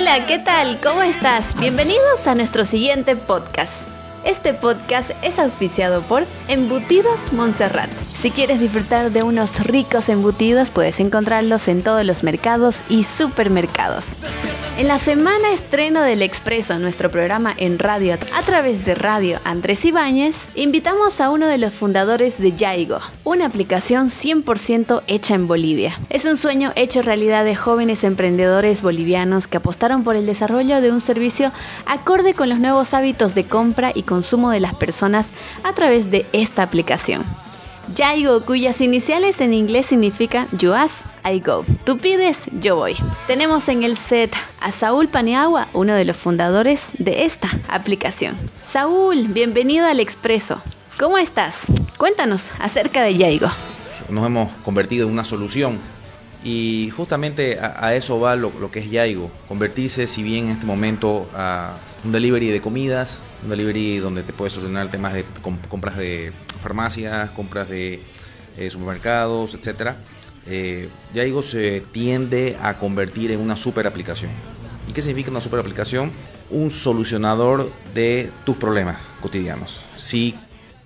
Hola, ¿qué tal? ¿Cómo estás? Bienvenidos a nuestro siguiente podcast. Este podcast es auspiciado por Embutidos Montserrat. Si quieres disfrutar de unos ricos embutidos, puedes encontrarlos en todos los mercados y supermercados. En la semana estreno del Expreso, nuestro programa en radio a través de Radio Andrés Ibáñez, invitamos a uno de los fundadores de Yaigo, una aplicación 100% hecha en Bolivia. Es un sueño hecho realidad de jóvenes emprendedores bolivianos que apostaron por el desarrollo de un servicio acorde con los nuevos hábitos de compra y consumo de las personas a través de esta aplicación. Yaigo, cuyas iniciales en inglés significa You ask, I go. Tú pides, yo voy. Tenemos en el set a Saúl Paniagua, uno de los fundadores de esta aplicación. Saúl, bienvenido al Expreso. ¿Cómo estás? Cuéntanos acerca de Yaigo. Nos hemos convertido en una solución y justamente a, eso va lo, que es Yaigo, convertirse, si bien en este momento, a un delivery de comidas, un delivery donde te puedes solucionar temas de compras de farmacias, compras de eh, supermercados, etcétera. Eh, Yaigo se tiende a convertir en una super aplicación. ¿Y qué significa una super aplicación? Un solucionador de tus problemas cotidianos. Si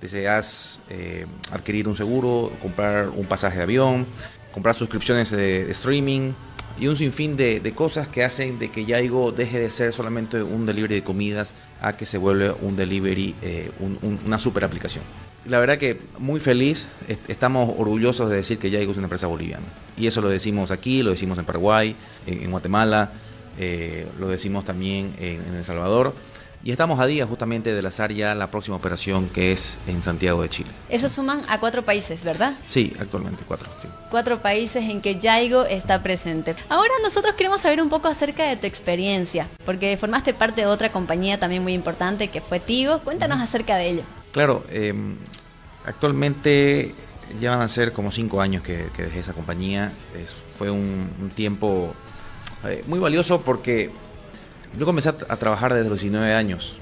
deseas eh, adquirir un seguro, comprar un pasaje de avión, comprar suscripciones de, streaming y un sinfín de, cosas que hacen de que Yaigo deje de ser solamente un delivery de comidas a que se vuelva un delivery, eh, una super aplicación. La verdad que muy feliz, estamos orgullosos de decir que Yaigo es una empresa boliviana. Y eso lo decimos aquí, lo decimos en Paraguay, en, Guatemala, eh, lo decimos también en El Salvador y estamos a día justamente de lanzar ya la próxima operación que es en Santiago de Chile. Eso suman a cuatro países, ¿verdad? Sí, actualmente cuatro. Sí. Cuatro países en que Yaigo está presente. Ahora nosotros queremos saber un poco acerca de tu experiencia, porque formaste parte de otra compañía también muy importante que fue Tigo. Cuéntanos acerca de ello. Claro, em, actualmente ya van a ser como cinco años que, dejé esa compañía. fue un, tiempo eh, muy valioso porque yo comencé a, trabajar desde los 19 años.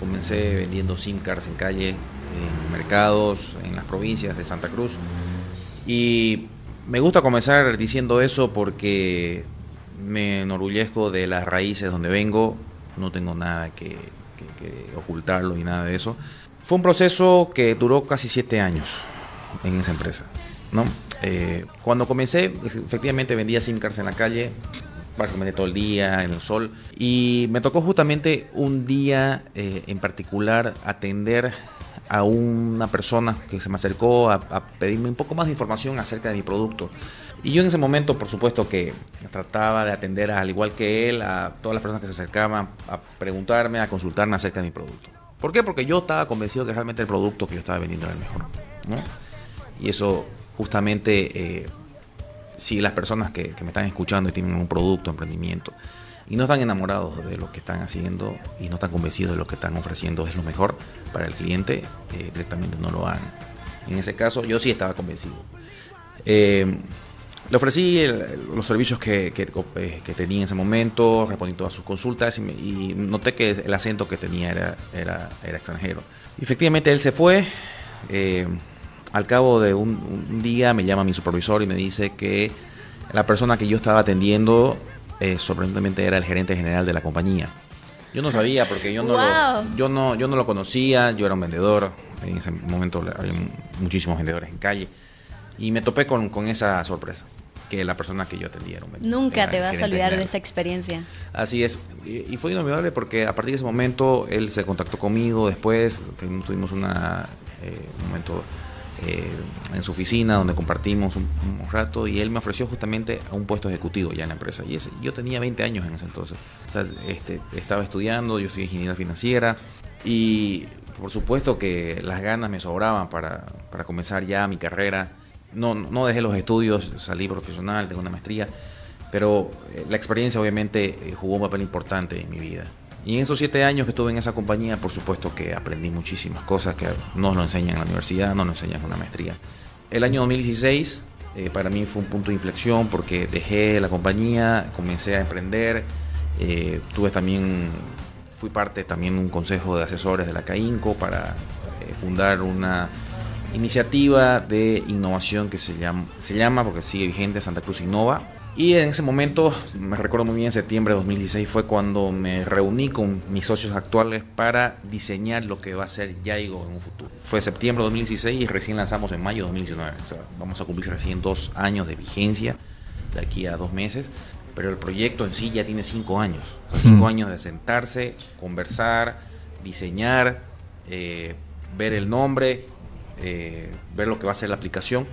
Comencé vendiendo SIM cards en calle, en mercados, en las provincias de Santa Cruz. Y me gusta comenzar diciendo eso porque me enorgullezco de las raíces donde vengo. No tengo nada que, ocultarlo y nada de eso. Fue un proceso que duró casi siete años en esa empresa. ¿no? Eh, cuando comencé, efectivamente vendía SIM cards en la calle, básicamente todo el día en el sol. Y me tocó justamente un día eh, en particular atender a una persona que se me acercó a, pedirme un poco más de información acerca de mi producto. Y yo en ese momento, por supuesto que trataba de atender, al igual que él, a todas las personas que se acercaban a preguntarme, a consultarme acerca de mi producto. ¿Por qué? Porque yo estaba convencido que realmente el producto que yo estaba vendiendo era el mejor. Y eso justamente... Eh, si las personas que, me están escuchando y tienen un producto, emprendimiento, y no están enamorados de lo que están haciendo y no están convencidos de lo que están ofreciendo es lo mejor para el cliente, eh, directamente no lo hagan. En ese caso yo sí estaba convencido. Eh, le ofrecí los servicios que, eh, que, tenía en ese momento, respondí todas sus consultas y, noté que el acento que tenía era, era, era extranjero. efectivamente él se fue al cabo de un, día me llama mi supervisor y me dice que la persona que yo estaba atendiendo eh, sorprendentemente era el gerente general de la compañía. Yo no sabía porque yo no, lo, yo no, yo no lo conocía, yo era un vendedor, en ese momento había muchísimos vendedores en calle y me topé con, esa sorpresa que la persona que yo atendía era un vendedor. Nunca te vas a olvidar de esa experiencia. Así es, y, fue inolvidable porque a partir de ese momento él se contactó conmigo, después tuvimos una, eh, un momento eh, en su oficina donde compartimos un, rato y él me ofreció justamente a un puesto ejecutivo ya en la empresa. Y ese, yo tenía 20 años en ese entonces. este, estaba estudiando, yo soy ingeniera financiera y por supuesto que las ganas me sobraban para, para comenzar ya mi carrera. No, no dejé los estudios, salí profesional, tengo una maestría, pero eh, la experiencia obviamente eh, jugó un papel importante en mi vida. Y en esos siete años que estuve en esa compañía, por supuesto que aprendí muchísimas cosas que no nos enseñan en la universidad, no nos enseñan en una maestría. El año 2016 eh, para mí fue un punto de inflexión porque dejé la compañía, comencé a emprender, eh, tuve también, fui parte también de un consejo de asesores de la CAINCO para eh, fundar una iniciativa de innovación que se llama, se llama porque sigue vigente Santa Cruz Innova Y en ese momento, me recuerdo muy bien, en septiembre de 2016 fue cuando me reuní con mis socios actuales para diseñar lo que va a ser Yaigo en un futuro. Fue septiembre de 2016 y recién lanzamos en mayo de 2019. O sea, vamos a cumplir recién dos años de vigencia de aquí a dos meses, pero el proyecto en sí ya tiene cinco años. Cinco años de sentarse, conversar, diseñar, eh, ver el nombre, eh, ver lo que va a ser la aplicación.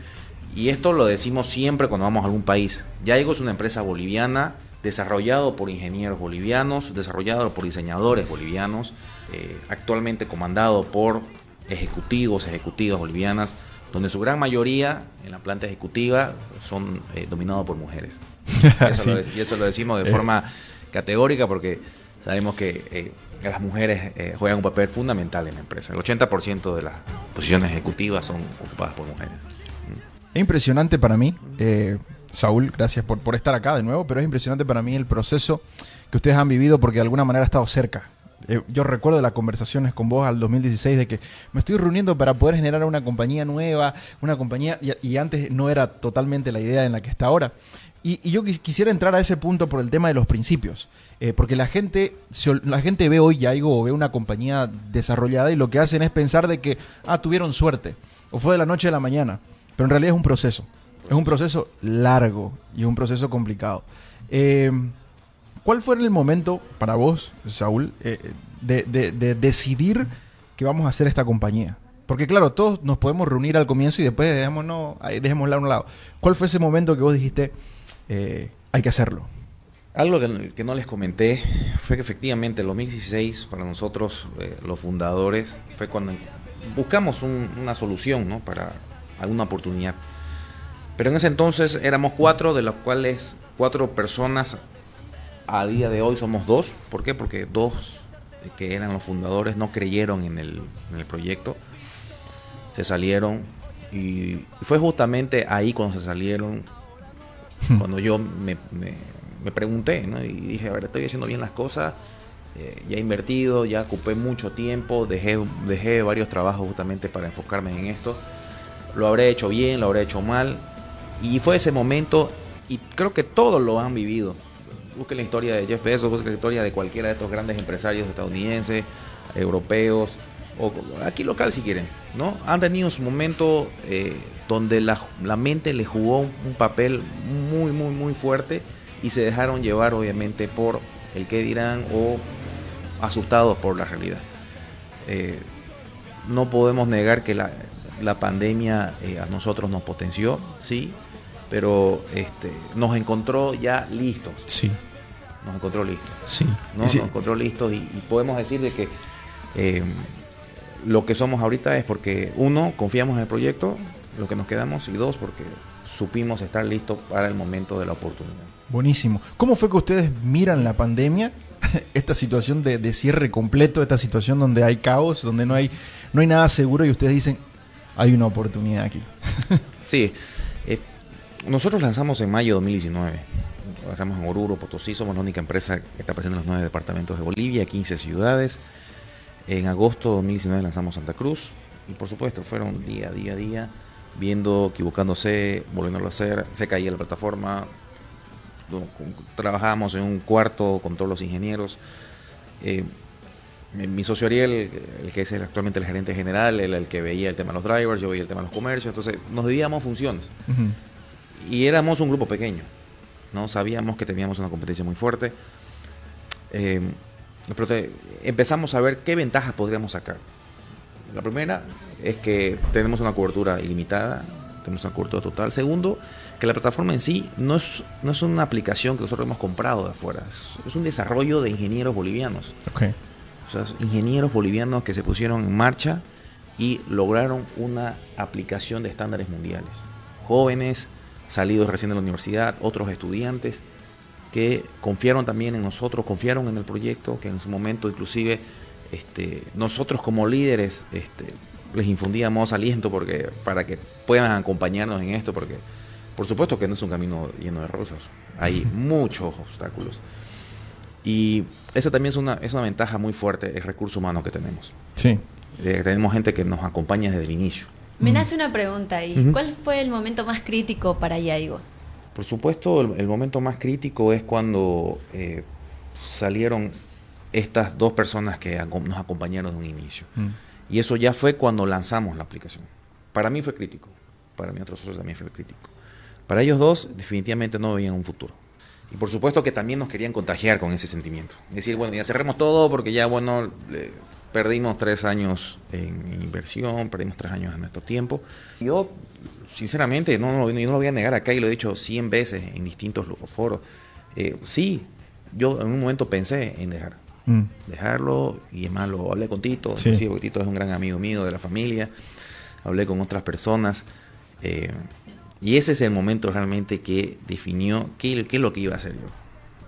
Y esto lo decimos siempre cuando vamos a algún país. Yaigo es una empresa boliviana, desarrollado por ingenieros bolivianos, desarrollado por diseñadores bolivianos, eh, actualmente comandado por ejecutivos, ejecutivas bolivianas, donde su gran mayoría en la planta ejecutiva son eh, dominados por mujeres. y eso lo decimos de forma categórica porque sabemos que las mujeres juegan un papel fundamental en la empresa. El 80% de las posiciones ejecutivas son ocupadas por mujeres. Es impresionante para mí, eh, Saúl, gracias por, por estar acá de nuevo, pero es impresionante para mí el proceso que ustedes han vivido porque de alguna manera ha estado cerca. Eh, yo recuerdo las conversaciones con vos al 2016 de que me estoy reuniendo para poder generar una compañía nueva, una compañía, y, antes no era totalmente la idea en la que está ahora. Y, yo quisiera entrar a ese punto por el tema de los principios, eh, porque la gente, la gente ve hoy Yaigo o ve una compañía desarrollada y lo que hacen es pensar de que, ah, tuvieron suerte, o fue de la noche a la mañana. Pero en realidad es un proceso. Es un proceso largo y un proceso complicado. Eh, ¿Cuál fue el momento para vos, Saúl, eh, de, decidir que vamos a hacer esta compañía? Porque claro, todos nos podemos reunir al comienzo y después dejémonos, dejémosla a un lado. ¿Cuál fue ese momento que vos dijiste, eh, hay que hacerlo? Algo que, no les comenté fue que efectivamente en 2016 para nosotros, los fundadores, fue cuando buscamos una solución ¿no? para alguna oportunidad. Pero en ese entonces éramos cuatro, de los cuales cuatro personas a día de hoy somos dos. ¿Por qué? Porque dos que eran los fundadores no creyeron en el, proyecto. Se salieron y fue justamente ahí cuando se salieron, hmm. cuando yo me, pregunté y dije, a ver, estoy haciendo bien las cosas. Eh, ya he invertido, ya ocupé mucho tiempo, dejé, dejé varios trabajos justamente para enfocarme en esto lo habré hecho bien, lo habré hecho mal. Y fue ese momento, y creo que todos lo han vivido. Busquen la historia de Jeff Bezos, busquen la historia de cualquiera de estos grandes empresarios estadounidenses, europeos, o aquí local si quieren, ¿no? Han tenido su momento eh, donde la, mente le jugó un papel muy, muy, muy fuerte y se dejaron llevar obviamente por el que dirán o asustados por la realidad. Eh, no podemos negar que la, la pandemia eh, a nosotros nos potenció, sí, pero este, nos encontró ya listos. Sí. Nos encontró listos. Sí. Nos encontró listos y, podemos decir de que eh, lo que somos ahorita es porque, uno, confiamos en el proyecto, lo que nos quedamos, y dos, porque supimos estar listos para el momento de la oportunidad. Buenísimo. ¿Cómo fue que ustedes miran la pandemia? esta situación de, de, cierre completo, esta situación donde hay caos, donde no hay, no hay nada seguro y ustedes dicen, hay una oportunidad aquí. sí, eh, nosotros lanzamos en mayo de 2019. Lanzamos en Oruro, Potosí, somos la única empresa que está presente en los nueve departamentos de Bolivia, 15 ciudades. En agosto de 2019 lanzamos Santa Cruz y por supuesto fueron día, día, día, viendo, equivocándose, volviéndolo a hacer, se caía la plataforma, trabajábamos en un cuarto con todos los ingenieros. Eh, mi socio Ariel, el que es actualmente el gerente general, el que veía el tema de los drivers, yo veía el tema de los comercios, entonces nos dividíamos funciones. Y éramos un grupo pequeño, ¿no? Sabíamos que teníamos una competencia muy fuerte. Eh, empezamos a ver qué ventajas podríamos sacar. La primera es que tenemos una cobertura ilimitada, tenemos una cobertura total. Segundo, que la plataforma en sí no es, no es una aplicación que nosotros hemos comprado de afuera, es, un desarrollo de ingenieros bolivianos. Okay o sea, ingenieros bolivianos que se pusieron en marcha y lograron una aplicación de estándares mundiales. Jóvenes salidos recién de la universidad, otros estudiantes que confiaron también en nosotros, confiaron en el proyecto, que en su momento inclusive este, nosotros como líderes este, les infundíamos aliento porque, para que puedan acompañarnos en esto, porque por supuesto que no es un camino lleno de rosas, hay muchos obstáculos. Y esa también es una, es una ventaja muy fuerte, el recurso humano que tenemos. Sí. Eh, tenemos gente que nos acompaña desde el inicio. Me nace una pregunta ahí. ¿Cuál fue el momento más crítico para Yaigo? Por supuesto, el, momento más crítico es cuando eh, salieron estas dos personas que nos acompañaron de un inicio. Mm. Y eso ya fue cuando lanzamos la aplicación. Para mí fue crítico, para mí otros socios también fue crítico. Para ellos dos definitivamente no veían un futuro. Y por supuesto que también nos querían contagiar con ese sentimiento. Decir, bueno, ya cerremos todo porque ya, bueno, perdimos tres años en, inversión, perdimos tres años de nuestro tiempo. Yo, sinceramente, no, no, no lo voy a negar acá y lo he dicho 100 veces en distintos foros. Eh, sí, yo en un momento pensé en dejar. Mm. Dejarlo, y es más, lo hablé con Tito, sí. porque Tito es un gran amigo mío de la familia. Hablé con otras personas. Eh, y ese es el momento realmente que definió qué, qué, es lo que iba a hacer yo.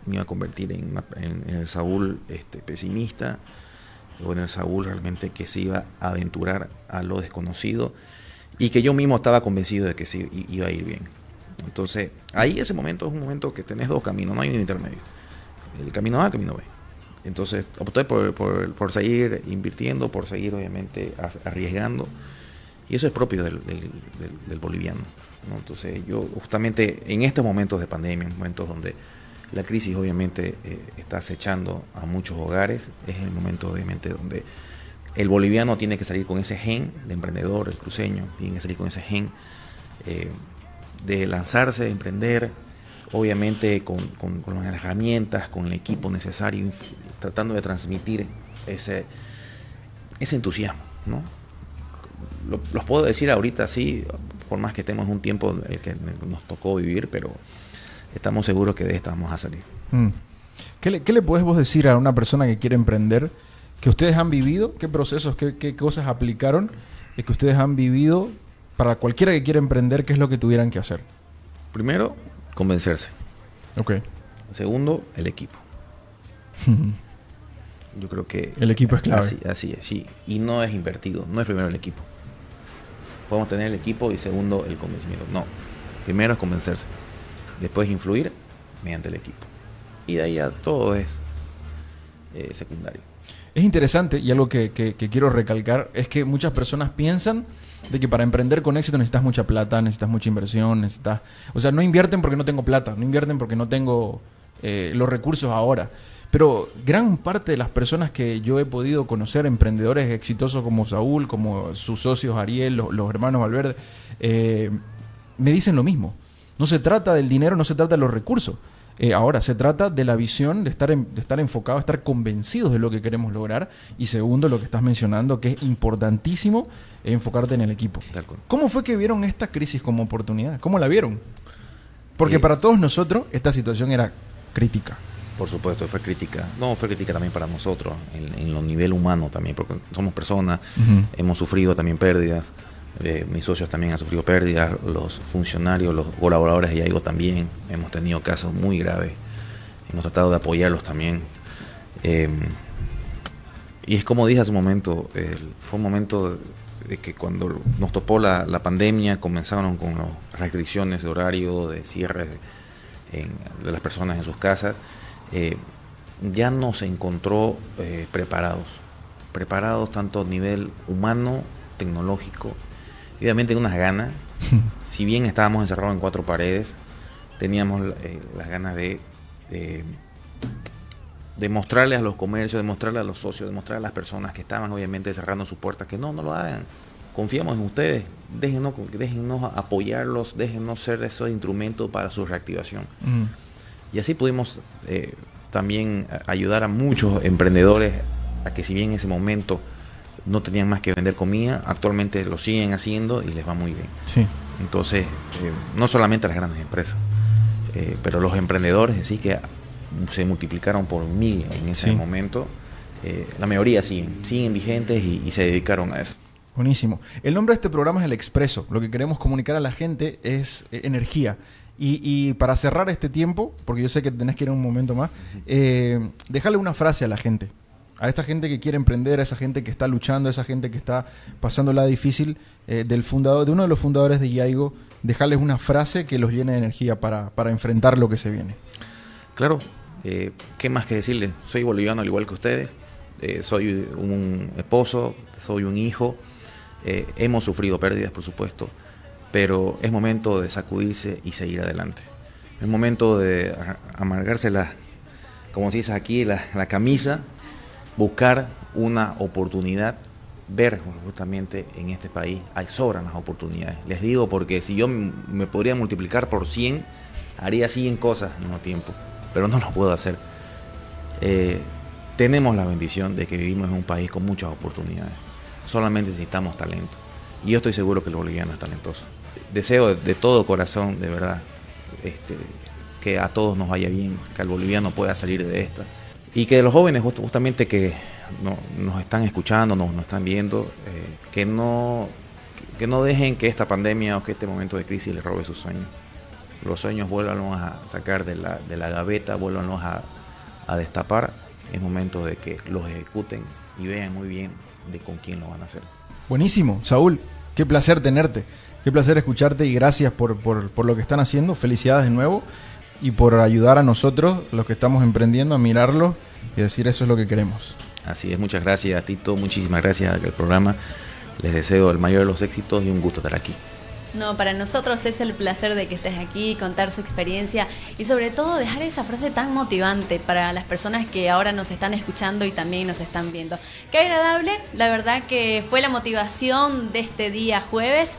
Me iba a convertir en, en, el Saúl este, pesimista, o en el Saúl realmente que se iba a aventurar a lo desconocido y que yo mismo estaba convencido de que sí iba a ir bien. Entonces, ahí ese momento es un momento que tenés dos caminos, no hay un intermedio. El camino A, el camino B. Entonces, opté por, por, por seguir invirtiendo, por seguir obviamente arriesgando. Y eso es propio del, del, boliviano. Entonces yo justamente en estos momentos de pandemia, en momentos donde la crisis obviamente eh, está acechando a muchos hogares, es el momento obviamente donde el boliviano tiene que salir con ese gen de emprendedor, el cruceño tiene que salir con ese gen eh, de lanzarse, de emprender, obviamente con, las herramientas, con el equipo necesario, tratando de transmitir ese, ese entusiasmo, ¿no? Los puedo decir ahorita sí, por más que estemos un tiempo el que nos tocó vivir, pero estamos seguros que de esta vamos a salir. Mm. ¿Qué, le, ¿Qué puedes vos decir a una persona que quiere emprender que ustedes han vivido? ¿Qué procesos, qué, cosas aplicaron y que ustedes han vivido para cualquiera que quiera emprender? ¿Qué es lo que tuvieran que hacer? Primero, convencerse. Ok. Segundo, el equipo. Yo creo que... El equipo es clave. Así, así es, sí. Y no es invertido, no es primero el equipo podemos tener el equipo y segundo el convencimiento. No, primero es convencerse, después influir mediante el equipo. Y de ahí a todo es eh, secundario. Es interesante y algo que, quiero recalcar es que muchas personas piensan de que para emprender con éxito necesitas mucha plata, necesitas mucha inversión, necesitas... O sea, no invierten porque no tengo plata, no invierten porque no tengo eh, los recursos ahora. Pero gran parte de las personas que yo he podido conocer, emprendedores exitosos como Saúl, como sus socios Ariel, los, hermanos Valverde, eh, me dicen lo mismo. No se trata del dinero, no se trata de los recursos. Eh, ahora, se trata de la visión, de estar, de estar enfocado, estar convencidos de lo que queremos lograr. Y segundo, lo que estás mencionando, que es importantísimo, enfocarte en el equipo. ¿Cómo fue que vieron esta crisis como oportunidad? ¿Cómo la vieron? Porque para todos nosotros esta situación era crítica. Por supuesto, fue crítica. No, fue crítica también para nosotros, en, lo nivel humano también, porque somos personas, hemos sufrido también pérdidas. Eh, mis socios también han sufrido pérdidas, los funcionarios, los colaboradores de Yaigo también. Hemos tenido casos muy graves. Hemos tratado de apoyarlos también. Em, y es como dije hace un momento, fue un momento de que cuando nos topó la, pandemia comenzaron con las restricciones de horario, de cierre de las personas en sus casas eh, ya nos encontró eh, preparados, preparados tanto a nivel humano, tecnológico, y obviamente unas ganas, si bien estábamos encerrados en cuatro paredes, teníamos eh, las ganas de, de, a los comercios, de mostrarles a los socios, de mostrarle a las personas que estaban obviamente cerrando sus puertas que no, no lo hagan. Confiamos en ustedes, déjenos, déjenos apoyarlos, déjenos ser esos instrumentos para su reactivación. Y así pudimos eh, también ayudar a muchos emprendedores a que si bien en ese momento no tenían más que vender comida, actualmente lo siguen haciendo y les va muy bien. Sí. Entonces, eh, no solamente las grandes empresas, eh, pero los emprendedores sí que se multiplicaron por mil en ese momento. la mayoría siguen, siguen vigentes y, y se dedicaron a eso. Buenísimo. El nombre de este programa es El Expreso. Lo que queremos comunicar a la gente es energía. Y, para cerrar este tiempo, porque yo sé que tenés que ir un momento más, eh, déjale una frase a la gente. A esta gente que quiere emprender, a esa gente que está luchando, a esa gente que está pasando la difícil, eh, del fundador, de uno de los fundadores de Yaigo, dejarles una frase que los llene de energía para, enfrentar lo que se viene. Claro, eh, ¿qué más que decirles? Soy boliviano al igual que ustedes, soy un esposo, soy un hijo, hemos sufrido pérdidas, por supuesto pero es momento de sacudirse y seguir adelante. Es momento de amargarse la, como se dice aquí, la, camisa, buscar una oportunidad ver justamente en este país hay sobran las oportunidades. Les digo porque si yo me podría multiplicar por 100, haría 100 cosas al mismo tiempo, pero no lo puedo hacer. Eh, tenemos la bendición de que vivimos en un país con muchas oportunidades. Solamente necesitamos talento. Y yo estoy seguro que el boliviano es talentoso. Deseo de todo corazón, de verdad, este, que a todos nos vaya bien, que el boliviano pueda salir de esta. Y que los jóvenes justamente que no, nos están escuchando, nos, nos están viendo, eh, que, no, que no dejen que esta pandemia o que este momento de crisis les robe sus sueños. Los sueños vuélvanlos a sacar de la, de la gaveta, vuélvanlos a, a destapar. Es momento de que los ejecuten y vean muy bien de con quién lo van a hacer. Buenísimo, Saúl, qué placer tenerte, qué placer escucharte y gracias por, por, por lo que están haciendo. Felicidades de nuevo y por ayudar a nosotros, los que estamos emprendiendo, a mirarlo y decir eso es lo que queremos. Así es, muchas gracias a Tito, muchísimas gracias al programa. Les deseo el mayor de los éxitos y un gusto estar aquí. No, para nosotros es el placer de que estés aquí, contar su experiencia y sobre todo dejar esa frase tan motivante para las personas que ahora nos están escuchando y también nos están viendo. Qué agradable, la verdad que fue la motivación de este día jueves.